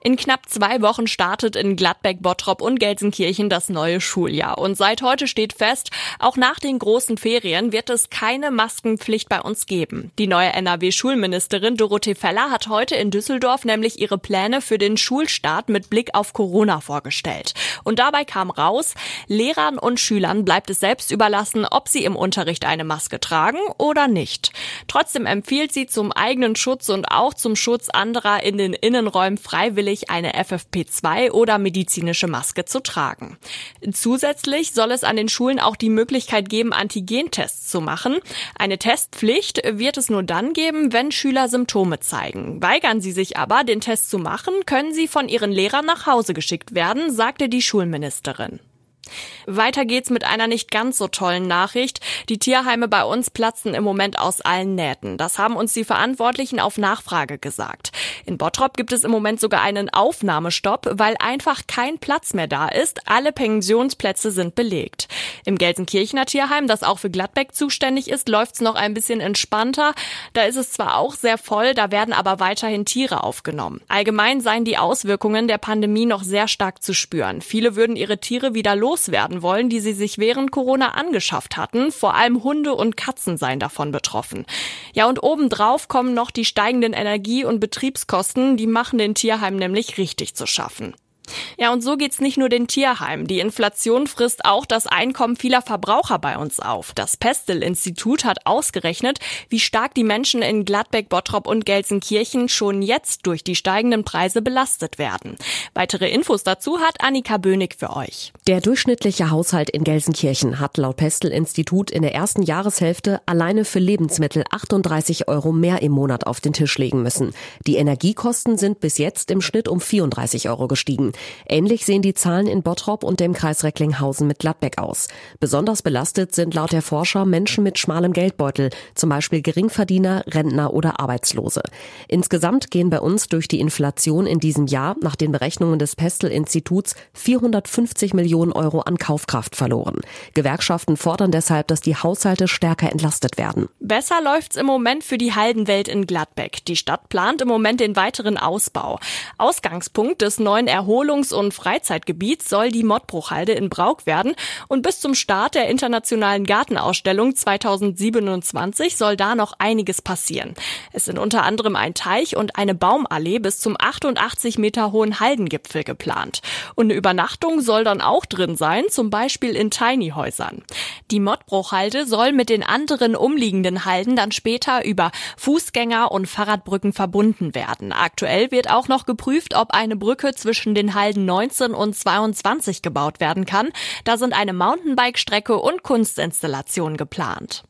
In knapp zwei Wochen startet in Gladbeck, Bottrop und Gelsenkirchen das neue Schuljahr. Und seit heute steht fest, auch nach den großen Ferien wird es keine Maskenpflicht bei uns geben. Die neue NRW-Schulministerin Dorothee Feller hat heute in Düsseldorf nämlich ihre Pläne für den Schulstart mit Blick auf Corona vorgestellt. Und dabei kam raus, Lehrern und Schülern bleibt es selbst überlassen, ob sie im Unterricht eine Maske tragen oder nicht. Trotzdem empfiehlt sie zum eigenen Schutz und auch zum Schutz anderer in den Innenräumen freiwillig freiwillig eine FFP2 oder medizinische Maske zu tragen. Zusätzlich soll es an den Schulen auch die Möglichkeit geben, Antigentests zu machen. Eine Testpflicht wird es nur dann geben, wenn Schüler Symptome zeigen. Weigern sie sich aber, den Test zu machen, können sie von ihren Lehrern nach Hause geschickt werden, sagte die Schulministerin. Weiter geht's mit einer nicht ganz so tollen Nachricht. Die Tierheime bei uns platzen im Moment aus allen Nähten. Das haben uns die Verantwortlichen auf Nachfrage gesagt. In Bottrop gibt es im Moment sogar einen Aufnahmestopp, weil einfach kein Platz mehr da ist. Alle Pensionsplätze sind belegt. Im Gelsenkirchener Tierheim, das auch für Gladbeck zuständig ist, läuft's noch ein bisschen entspannter. Da ist es zwar auch sehr voll, da werden aber weiterhin Tiere aufgenommen. Allgemein seien die Auswirkungen der Pandemie noch sehr stark zu spüren. Viele würden ihre Tiere wieder loswerden wollen, die sie sich während Corona angeschafft hatten. Vor allem Hunde und Katzen seien davon betroffen. Ja, und obendrauf kommen noch die steigenden Energie- und Betriebskosten, die machen den Tierheim nämlich richtig zu schaffen. Ja, und so geht's nicht nur den Tierheimen. Die Inflation frisst auch das Einkommen vieler Verbraucher bei uns auf. Das Pestel-Institut hat ausgerechnet, wie stark die Menschen in Gladbeck, Bottrop und Gelsenkirchen schon jetzt durch die steigenden Preise belastet werden. Weitere Infos dazu hat Annika Bönig für euch. Der durchschnittliche Haushalt in Gelsenkirchen hat laut Pestel-Institut in der ersten Jahreshälfte alleine für Lebensmittel 38 Euro mehr im Monat auf den Tisch legen müssen. Die Energiekosten sind bis jetzt im Schnitt um 34 Euro gestiegen. Ähnlich sehen die Zahlen in Bottrop und dem Kreis Recklinghausen mit Gladbeck aus. Besonders belastet sind laut der Forscher Menschen mit schmalem Geldbeutel, zum Beispiel Geringverdiener, Rentner oder Arbeitslose. Insgesamt gehen bei uns durch die Inflation in diesem Jahr nach den Berechnungen des Pestel-Instituts 450 Millionen Euro an Kaufkraft verloren. Gewerkschaften fordern deshalb, dass die Haushalte stärker entlastet werden. Besser läuft's im Moment für die Haldenwelt in Gladbeck. Die Stadt plant im Moment den weiteren Ausbau. Ausgangspunkt des neuen Erholungs Erholungs- und Freizeitgebiet soll die Mottbruchhalde in Brauk werden und bis zum Start der internationalen Gartenausstellung 2027 soll da noch einiges passieren. Es sind unter anderem ein Teich und eine Baumallee bis zum 88 Meter hohen Haldengipfel geplant. Und eine Übernachtung soll dann auch drin sein, zum Beispiel in Tiny-Häusern. Die Mottbruchhalde soll mit den anderen umliegenden Halden dann später über Fußgänger- und Fahrradbrücken verbunden werden. Aktuell wird auch noch geprüft, ob eine Brücke zwischen den Halden 19 und 22 gebaut werden kann. Da sind eine Mountainbike-Strecke und Kunstinstallationen geplant.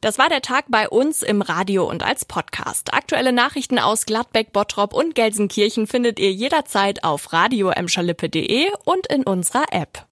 Das war der Tag bei uns im Radio und als Podcast. Aktuelle Nachrichten aus Gladbeck, Bottrop und Gelsenkirchen findet ihr jederzeit auf radio und in unserer App.